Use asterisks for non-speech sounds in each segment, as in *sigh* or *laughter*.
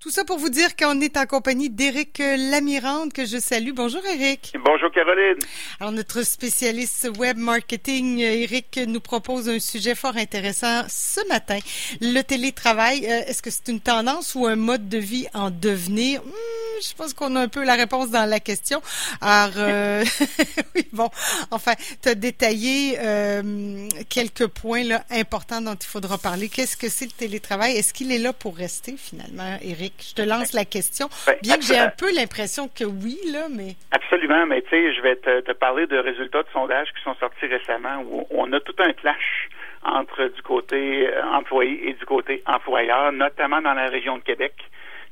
Tout ça pour vous dire qu'on est en compagnie d'Éric Lamirande, que je salue. Bonjour Éric. Bonjour Caroline. Alors notre spécialiste web marketing, Éric, nous propose un sujet fort intéressant ce matin. Le télétravail, euh, est-ce que c'est une tendance ou un mode de vie en devenir? Hmm, je pense qu'on a un peu la réponse dans la question. Alors, euh, *laughs* oui, bon, enfin, tu as détaillé euh, quelques points là, importants dont il faudra parler. Qu'est-ce que c'est le télétravail? Est-ce qu'il est là pour rester finalement, Éric? Je te lance la question. Bien que j'ai un peu l'impression que oui, là, mais. Absolument, mais tu sais, je vais te, parler de résultats de sondages qui sont sortis récemment où on a tout un clash entre du côté euh, employé et du côté employeur, notamment dans la région de Québec.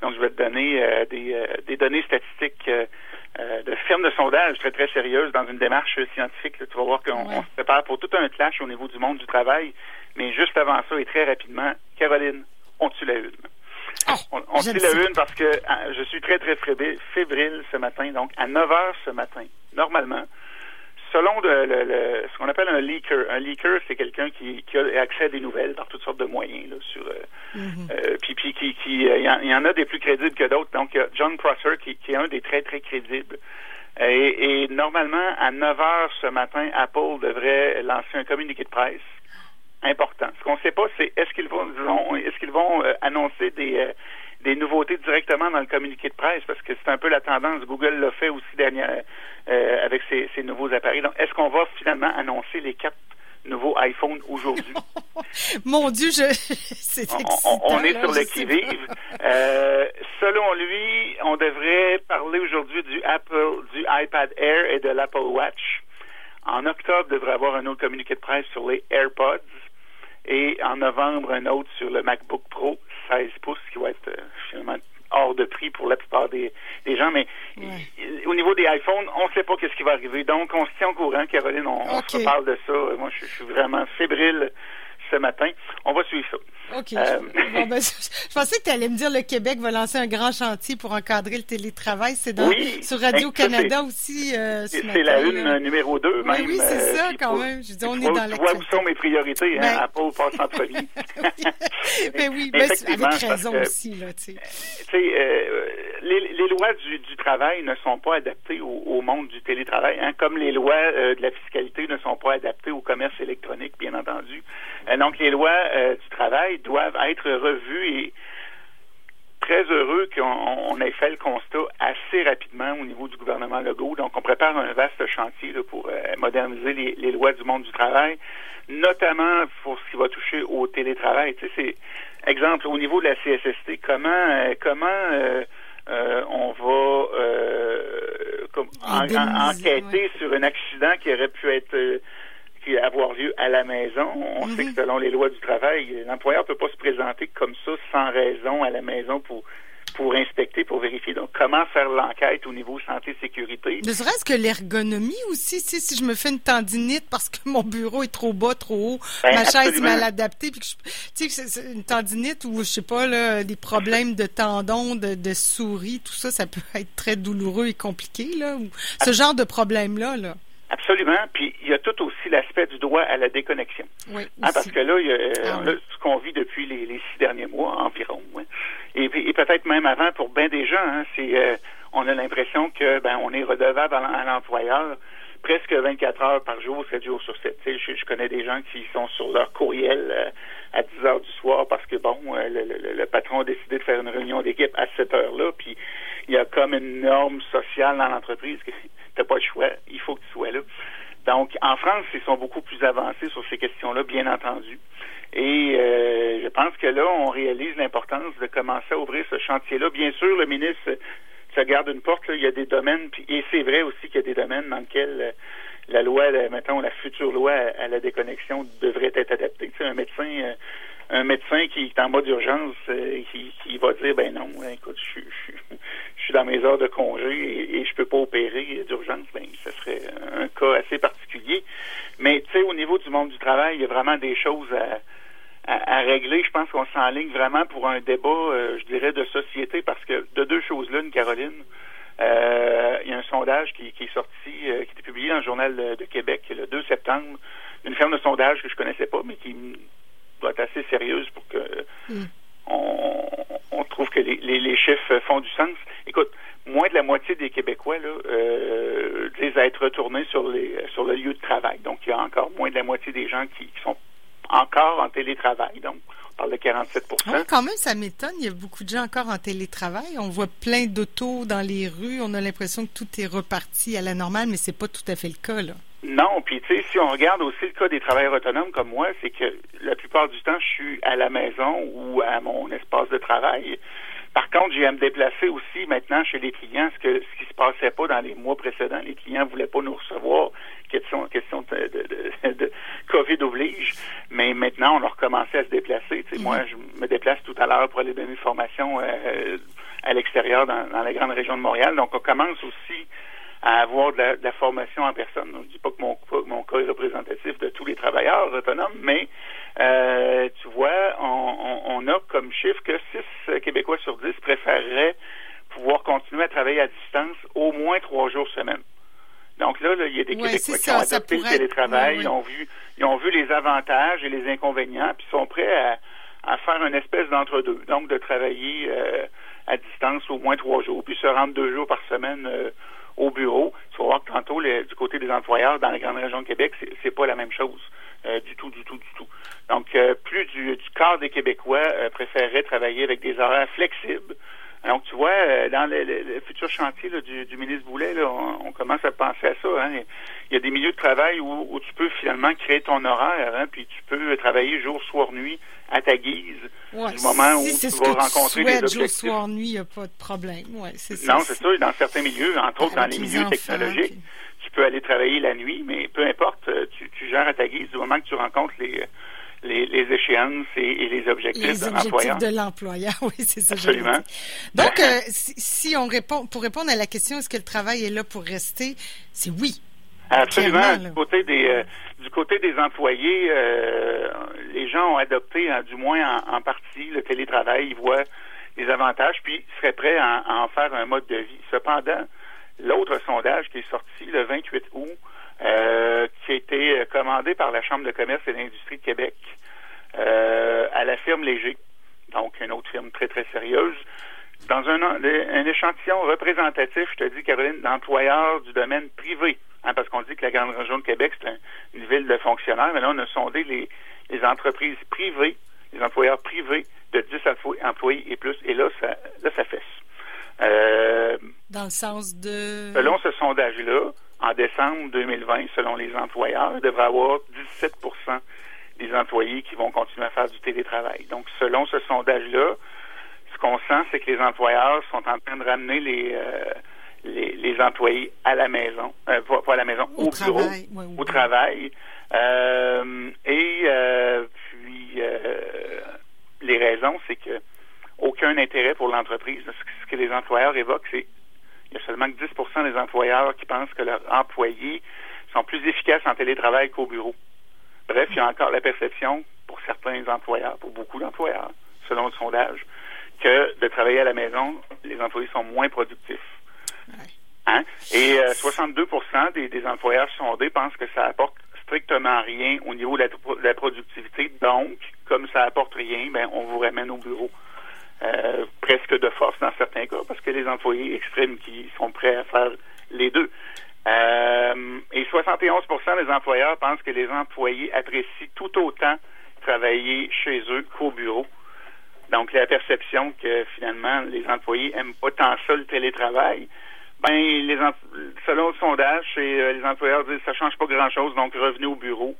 Donc, je vais te donner euh, des, euh, des, données statistiques de firmes de sondage très, très sérieuses dans une démarche scientifique. tu vas voir qu'on se prépare pour tout un clash au niveau du monde du travail. Mais juste avant ça, et très rapidement, Caroline, on tue la une. Oh, on on tire la une parce que ah, je suis très, très fébrile ce matin. Donc, à 9 heures ce matin, normalement, selon le, ce qu'on appelle un leaker, un leaker, c'est quelqu'un qui, a accès à des nouvelles par toutes sortes de moyens. Là, sur, euh, mm-hmm. euh, puis, puis qui, qui il y, en a des plus crédibles que d'autres. Donc, il y a John Prosser qui, qui, est un des très, très crédibles. Et, et normalement, à 9 heures ce matin, Apple devrait lancer un communiqué de presse important. Ce qu'on ne sait pas, c'est est-ce qu'ils vont, est-ce qu'ils vont euh, annoncer des, euh, des nouveautés directement dans le communiqué de presse, parce que c'est un peu la tendance. Google l'a fait aussi dernière, euh, avec ses, nouveaux appareils. Donc, est-ce qu'on va finalement annoncer les quatre nouveaux iPhones aujourd'hui? *laughs* Mon Dieu, je... *laughs* c'est on, on, est sur le qui-vive. *laughs* selon lui, on devrait parler aujourd'hui du Apple, du iPad Air et de l'Apple Watch. En octobre, devrait avoir un autre communiqué de presse sur les AirPods et en novembre, un autre sur le MacBook Pro 16 pouces qui va être euh, finalement hors de prix pour la plupart des, gens. Mais au niveau des iPhones, on ne sait pas qu'est-ce qui va arriver. Donc, on se tient au courant, Caroline. On, se parle de ça. Moi, je suis vraiment fébrile ce matin. On va suivre ça. OK. Euh, ben, *laughs* je, pensais que tu allais me dire le Québec va lancer un grand chantier pour encadrer le télétravail. C'est dans, sur Radio-Canada aussi. Euh, c'est la une numéro 2, même. Oui, c'est euh, ça, quand même. Je dis, on est dans Tu vois où sont mes priorités, hein, ben, Apple passe en premier. mais oui, mais avec raison aussi, là, tu sais. Les, lois du, travail ne sont pas adaptées au, monde du télétravail, hein, comme les lois de la fiscalité ne sont pas adaptées au commerce électronique, bien entendu. donc, les lois du travail doivent être revus et très heureux qu'on ait fait le constat assez rapidement au niveau du gouvernement Legault. Donc, on prépare un vaste chantier pour euh, moderniser les, lois du monde du travail, notamment pour ce qui va toucher au télétravail. Tu sais, c'est exemple au niveau de la CSST, comment euh, comment euh, on va enquêter sur un accident qui aurait pu être avoir lieu à la maison. On sait que selon les lois du travail, l'employeur ne peut pas se présenter comme ça sans raison à la maison pour pour inspecter, pour vérifier. Donc, comment faire l'enquête au niveau santé-sécurité? Ne serait-ce que l'ergonomie aussi, si, si je me fais une tendinite parce que mon bureau est trop bas, trop haut, ben, ma chaise est mal adaptée, puis que tu sais, une tendinite ou, je sais pas, là, des problèmes de tendons, de, de souris, tout ça, ça peut être très douloureux et compliqué, là, ou ce genre de problème-là, là. Absolument. Puis il y a tout aussi l'aspect du droit à la déconnexion. Oui, hein, parce que là, il y a, ah ce qu'on vit depuis les, six derniers mois environ. Et, peut-être même avant pour bien des gens, hein, c'est euh, on a l'impression que ben on est redevable à, l'employeur presque 24 heures par jour, 7 jours sur 7. Je, je, connais des gens qui sont sur leur courriel euh, à 10 heures du soir parce que, bon, euh, le, le, patron a décidé de faire une réunion d'équipe à cette heure-là, puis il y a comme une norme sociale dans l'entreprise que *laughs* t'as pas le choix, il faut que tu sois là. Donc, en France, ils sont beaucoup plus avancés sur ces questions-là, bien entendu. Et euh, je pense que là, on réalise l'importance de commencer à ouvrir ce chantier-là. Bien sûr, le ministre se garde une porte. il y a des domaines, et c'est vrai aussi qu'il y a des domaines dans lesquels euh, la loi, mettons, la future loi à, la déconnexion devrait être adaptée. Tu sais, un médecin, euh, un médecin qui est en mode d'urgence, qui, qui, va dire, ben non, écoute, je, je, suis dans mes heures de congé et, et je peux pas opérer d'urgence, ben, ce serait un cas assez particulier. Mais tu sais, au niveau du monde du travail, il y a vraiment des choses à, régler. Je pense qu'on s'enligne vraiment pour un débat, euh, je dirais, de société, parce que de deux choses l'une, Caroline, euh, il y a un sondage qui, est sorti, euh, qui était publié dans le Journal de, Québec le 2 septembre, d'une ferme de sondage que je connaissais pas, mais qui doit être assez sérieuse pour que mm. on, trouve que les, les, chiffres font du sens. Écoute, moins de la moitié des Québécois là, euh, disent être retournés sur les sur le lieu de travail. Donc, il y a encore moins de la moitié des gens qui, sont encore en télétravail. Donc, on parle de 47% Quand même, ça m'étonne. Il y a beaucoup de gens encore en télétravail. On voit plein d'autos dans les rues. On a l'impression que tout est reparti à la normale, mais c'est pas tout à fait le cas, là. Non, puis tu sais, si on regarde aussi le cas des travailleurs autonomes comme moi, c'est que la plupart du temps, je suis à la maison ou à mon espace de travail. Par contre, j'ai à me déplacer aussi maintenant chez les clients, ce, que, ce qui se passait pas dans les mois précédents. Les clients voulaient pas nous recevoir, question, question de, de, de, *laughs* COVID oblige. Mais maintenant, on a recommencé à se déplacer. Tu sais, Moi, mhm. je me déplace tout à l'heure pour aller donner une formation euh, à l'extérieur dans, dans la grande région de Montréal. Donc, on commence aussi à avoir de la, formation en personne. Je ne dis pas représentatif de tous les travailleurs autonomes, mais euh, tu vois, on, a comme chiffre que 6 Québécois sur 10 préféreraient pouvoir continuer à travailler à distance au moins trois jours semaine. Donc là, il y a des Québécois qui ont adopté le télétravail, ils ont vu ils ont vu les avantages et les inconvénients, puis sont prêts à, faire une espèce d'entre-deux. Donc de travailler euh, à distance au moins trois jours, puis se rendre deux jours par semaine euh, au bureau. Tu vas voir que tantôt, du côté des employeurs dans la grande région de Québec, c'est pas la même chose. Euh, du tout, du tout, du tout. Donc, euh, plus du, du quart des Québécois euh, préféreraient travailler avec des horaires flexibles. Donc, tu vois, dans le, futur chantier du, ministre Boulet, on, commence à penser à ça. Hein. Il y a des milieux de travail où, tu peux finalement créer ton horaire, hein, puis tu peux travailler jour, soir, nuit à ta guise. du moment où tu vas rencontrer des objectifs. jour, soir, nuit, il n'y a pas de problème. Ouais, ça, non, c'est ça. Dans certains milieux, entre autres dans les milieux technologiques, tu peux aller travailler la nuit, mais peu importe, euh, tu, tu, gères à ta guise du moment que tu rencontres les, les, les échéances et, les objectifs de l'employeur. de *laughs* l'employeur, oui, c'est ça. Absolument. Donc, euh, si, on répond, pour répondre à la question, est-ce que le travail est là pour rester, c'est oui. Absolument. Du côté des euh, du côté des employés, les gens ont adopté, hein, du moins en, partie, le télétravail. Ils voient les avantages, puis seraient prêts à, en faire un mode de vie. Cependant, l'autre sondage qui est sorti le 28 août, euh, qui a été commandé par la Chambre de commerce et d'industrie de Québec euh, à la firme Léger, donc une autre firme très, très sérieuse. Dans un, un échantillon représentatif, je te dis, Caroline, d'employeurs du domaine privé, hein, parce qu'on dit que la Grande Région de Québec, c'est une ville de fonctionnaires, mais là, on a sondé les, les entreprises privées, les employeurs privés de 10 employés et plus, et là, ça, là, ça fesse. Euh, Dans le sens de... Selon ce sondage-là, en décembre 2020, selon les employeurs, il devrait y avoir 17% des employés qui vont continuer à faire du télétravail. Donc, selon ce sondage-là, ce qu'on sent, c'est que les employeurs sont en train de ramener les, euh, les, employés à la maison, euh, pas, à la maison, au, bureau, au, travail. Euh, et puis, les raisons, c'est que aucun intérêt pour l'entreprise. Ce que les employeurs évoquent, c'est il y a seulement que 10% des employeurs qui pensent que leurs employés sont plus efficaces en télétravail qu'au bureau. Bref, il y a encore la perception pour certains employeurs, pour beaucoup d'employeurs, selon le sondage, que de travailler à la maison, les employés sont moins productifs. Hein? Et 62 euh, des, des, employeurs sondés pensent que ça apporte strictement rien au niveau de la, productivité. Donc, comme ça apporte rien, ben, on vous ramène au bureau. Euh, presque de force dans certains cas, parce que les employés expriment qui sont prêts à faire les deux. Euh, et 71% des employeurs pensent que les employés apprécient tout autant travailler chez eux qu'au bureau. Donc, la perception que finalement, les employés aiment pas tant ça le télétravail, ben, les selon le sondage, euh, les employeurs disent ça change pas grand-chose, donc revenez au bureau.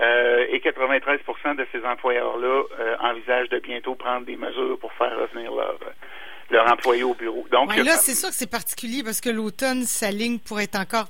Euh, et 93% de ces employeurs-là envisagent de bientôt prendre des mesures pour faire revenir leur, leur employé au bureau. Donc là, c'est sûr que c'est particulier parce que l'automne s'aligne pour être encore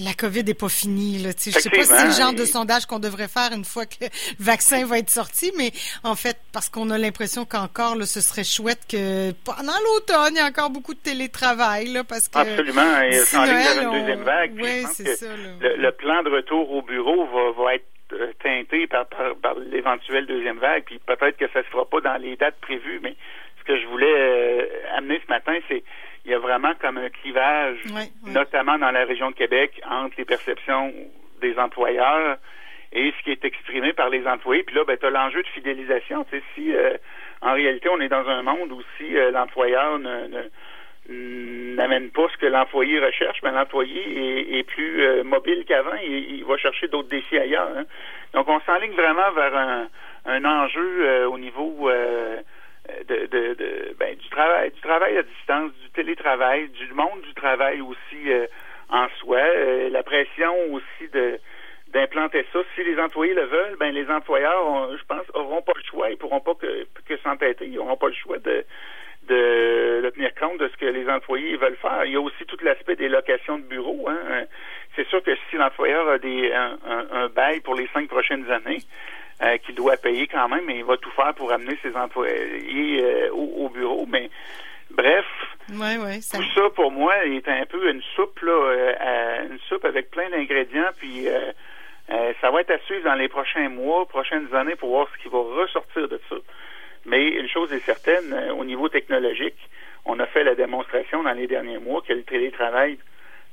la COVID n'est pas finie. Là, je sais pas si c'est le genre de sondage qu'on devrait faire une fois que le *laughs* vaccin va être sorti, mais en fait, parce qu'on a l'impression qu'encore, ce serait chouette que pendant l'automne, il y a encore beaucoup de télétravail. Là, parce que Absolument. Et sans une deuxième vague. Oui, c'est ça. Le, plan de retour au bureau va, va être euh, teinté par, par, l'éventuelle deuxième vague, puis peut-être que ça se fera pas dans les dates prévues, mais ce que je voulais euh, amener ce matin, c'est il y a vraiment comme un clivage, notamment dans la région de Québec, entre les perceptions des employeurs et ce qui est exprimé par les employés. Puis là, ben, tu as l'enjeu de fidélisation. Tu sais, si euh, en réalité, on est dans un monde où si l'employeur ne, n'amène pas ce que l'employé recherche, mais l'employé est, plus mobile qu'avant, il, il va chercher d'autres défis ailleurs. Hein. Donc, on s'enligne vraiment vers un, un enjeu au niveau de, de, de ben, du travail, du travail à distance, du télétravail, du monde du travail aussi euh, en soi, euh, la pression aussi de d'implanter ça. Si les employés le veulent, ben les employeurs, je pense, auront pas le choix, ils pourront pas que, que s'entêter, ils auront pas le choix de, de, tenir compte de ce que les employés veulent faire. Il y a aussi tout l'aspect des locations de bureaux. Hein. Sûr que si l'employeur a des un, un, bail pour les cinq prochaines années, euh, qu'il doit payer quand même, mais il va tout faire pour amener ses employés euh, au, bureau. Mais bref, ça... tout ça pour moi est un peu une soupe là, euh, une soupe avec plein d'ingrédients, puis ça va être à suivre dans les prochains mois, prochaines années pour voir ce qui va ressortir de ça. Mais une chose est certaine, au niveau technologique, on a fait la démonstration dans les derniers mois que le télétravail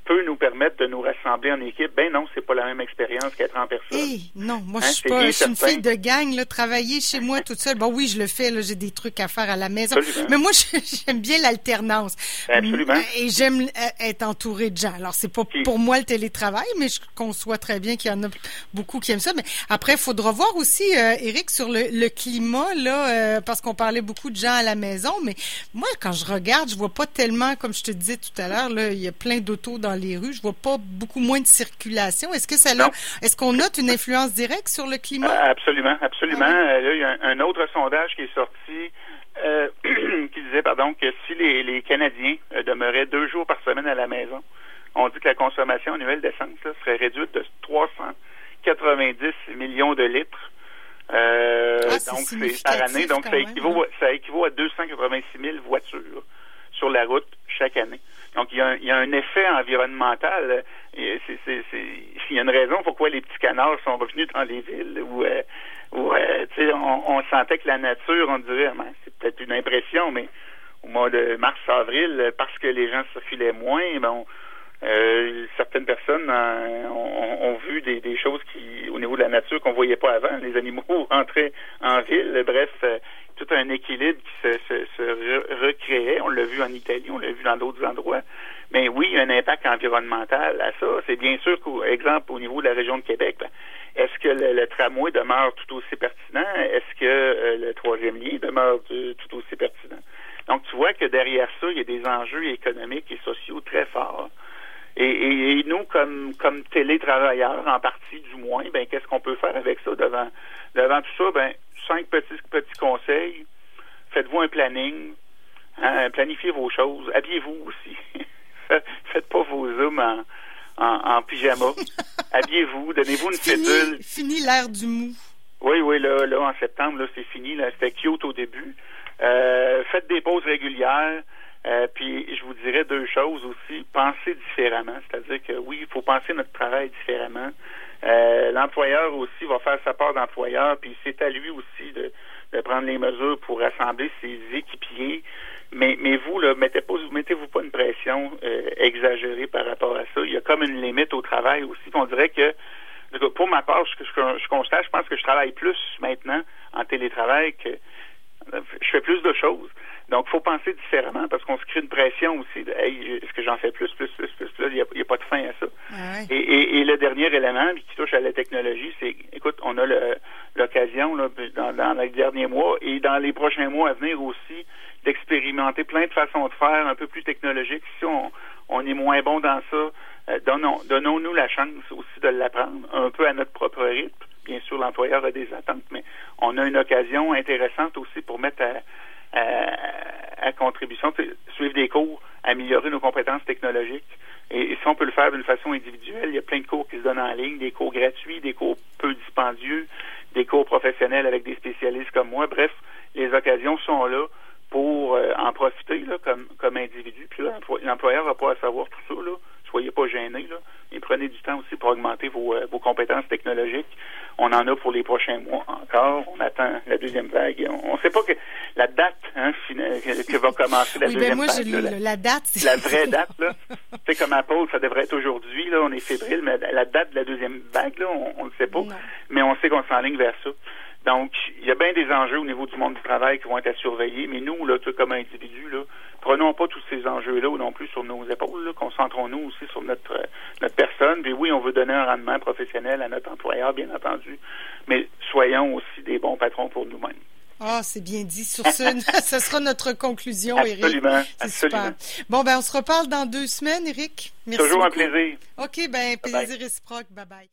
peut nous permettre de nous rassembler en équipe. Ben non, c'est pas la même expérience qu'être en personne. Eh, non, moi je hein, suis pas, je suis une fille de gang, là, travailler chez moi toute seule. Bon, oui, je le fais, là, j'ai des trucs à faire à la maison. Mais moi, *laughs* j'aime bien l'alternance. Absolument. Et j'aime euh, être entouré de gens. Alors, c'est pas pour moi le télétravail, mais je conçois très bien qu'il y en a beaucoup qui aiment ça. Mais après, il faudra voir aussi, euh, Eric, sur le, climat, là, euh, parce qu'on parlait beaucoup de gens à la maison. Mais moi, quand je regarde, je vois pas tellement, comme je te disais tout à l'heure, là, il y a plein d'autos dans les rues. Je vois pas beaucoup moins de circulation. Est-ce que ça est-ce qu'on note une influence directe sur le climat? Euh, absolument, absolument. Ah euh, il y a un, autre sondage qui est sorti euh, *clears throat* qui disait pardon que si les, Canadiens demeuraient deux jours par semaine à la maison, on dit que la consommation annuelle d'essence serait réduite de 390 millions de litres. Ah, donc c'est par année, donc ça équivaut, ça équivaut à 286 000 voitures sur la route. Il y, a un, effet environnemental. Il y a une raison pourquoi les petits canards sont revenus dans les villes où, euh, euh, on, sentait que la nature, on dirait, ben, c'est peut-être une impression, mais au mois de mars-avril, parce que les gens circulaient moins, ben, euh, certaines personnes ont, vu des, des, choses qui, au niveau de la nature, qu'on voyait pas avant. Les animaux *laughs* entraient en ville. Bref, tout un équilibre qui se, se, recréait. On l'a vu en Italie, on l'a vu dans d'autres endroits. Mais oui, il y a un impact environnemental à ça. C'est bien sûr qu'exemple, au niveau de la région de Québec, ben, est-ce que le, tramway demeure tout aussi pertinent? Est-ce que euh, le troisième lien demeure tout aussi pertinent? Donc, tu vois que derrière ça, il y a des enjeux économiques et sociaux très forts. Et, nous, comme, comme télétravailleurs, en partie du moins, ben, qu'est-ce qu'on peut faire avec ça devant, devant tout ça? Ben, cinq petits, petits conseils. Faites-vous un planning. Hein, planifiez vos choses. Habillez-vous aussi. *laughs* *laughs* Faites pas vos zooms en, en, pyjama. *laughs* Habillez-vous. Donnez-vous une fini, Fini l'air du mou. Oui, oui, là, là, en septembre, là, c'est fini. Là, c'était cute au début. Euh, faites des pauses régulières. Euh, puis je vous dirais deux choses aussi. Pensez différemment. C'est-à-dire que oui, il faut penser notre travail différemment. Euh, l'employeur aussi va faire sa part d'employeur, puis c'est à lui aussi de, de, prendre les mesures pour rassembler ses équipiers. Mais, mais vous, là, mettez pas, mettez-vous pas une pression euh, exagérée par rapport à ça. Il y a comme une limite au travail aussi. On dirait que pour ma part, je, je, je constate, je pense que je travaille plus maintenant en télétravail que je fais plus de choses. Donc, il faut penser différemment parce qu'on se crée une pression aussi de hey, est-ce que j'en fais plus, plus, plus, plus, plus? Il n'y a, pas de fin à ça. Ah et, le dernier élément qui touche à la technologie, c'est écoute, on a l'occasion dans, dans les derniers mois et dans les prochains mois à venir aussi d'expérimenter plein de façons de faire un peu plus technologiques. Si on, on est moins bon dans ça, euh, donnons, donnons-nous la chance aussi de l'apprendre un peu à notre propre rythme. Bien sûr, l'employeur a des attentes, mais on a une occasion intéressante aussi pour mettre à, à, contribution, suivre des cours, améliorer nos compétences technologiques. Et, si on peut le faire d'une façon individuelle, il y a plein de cours qui se donnent en ligne, des cours gratuits, des cours peu dispendieux, des cours professionnels avec des spécialistes comme moi. Bref, les occasions sont là pour euh, en profiter là, comme, comme individu. Puis l'employeur n'a pas à savoir tout ça. Là. Soyez pas gênés. Là. Et prenez du temps aussi pour augmenter vos, euh, vos compétences technologiques. On en a pour les prochains mois encore. On attend la deuxième vague. On ne sait pas que hein, que, va commencer la oui, deuxième ben moi, vague. La, la, date, la vraie date, là. tu sais, comme Apple, ça devrait être aujourd'hui. Là, on est fébrile, mais la date de la deuxième vague, là, on ne le sait pas. Mais on sait qu'on s'enligne vers ça. Donc, il y a bien des enjeux au niveau du monde du travail qui vont être à surveiller, mais nous, là, comme individus, là, prenons pas tous ces enjeux-là non plus sur nos épaules. Concentrons-nous aussi sur notre notre personne. Puis oui, on veut donner un rendement professionnel à notre employeur, bien entendu, mais soyons aussi des bons patrons pour nous-mêmes. Ah, c'est bien dit. Sur ce, *laughs* ce sera notre conclusion, Éric. Absolument. Super. Bon, ben, on se reparle dans deux semaines, Éric. Merci. Toujours un plaisir. OK, ben, plaisir réciproque. Bye bye.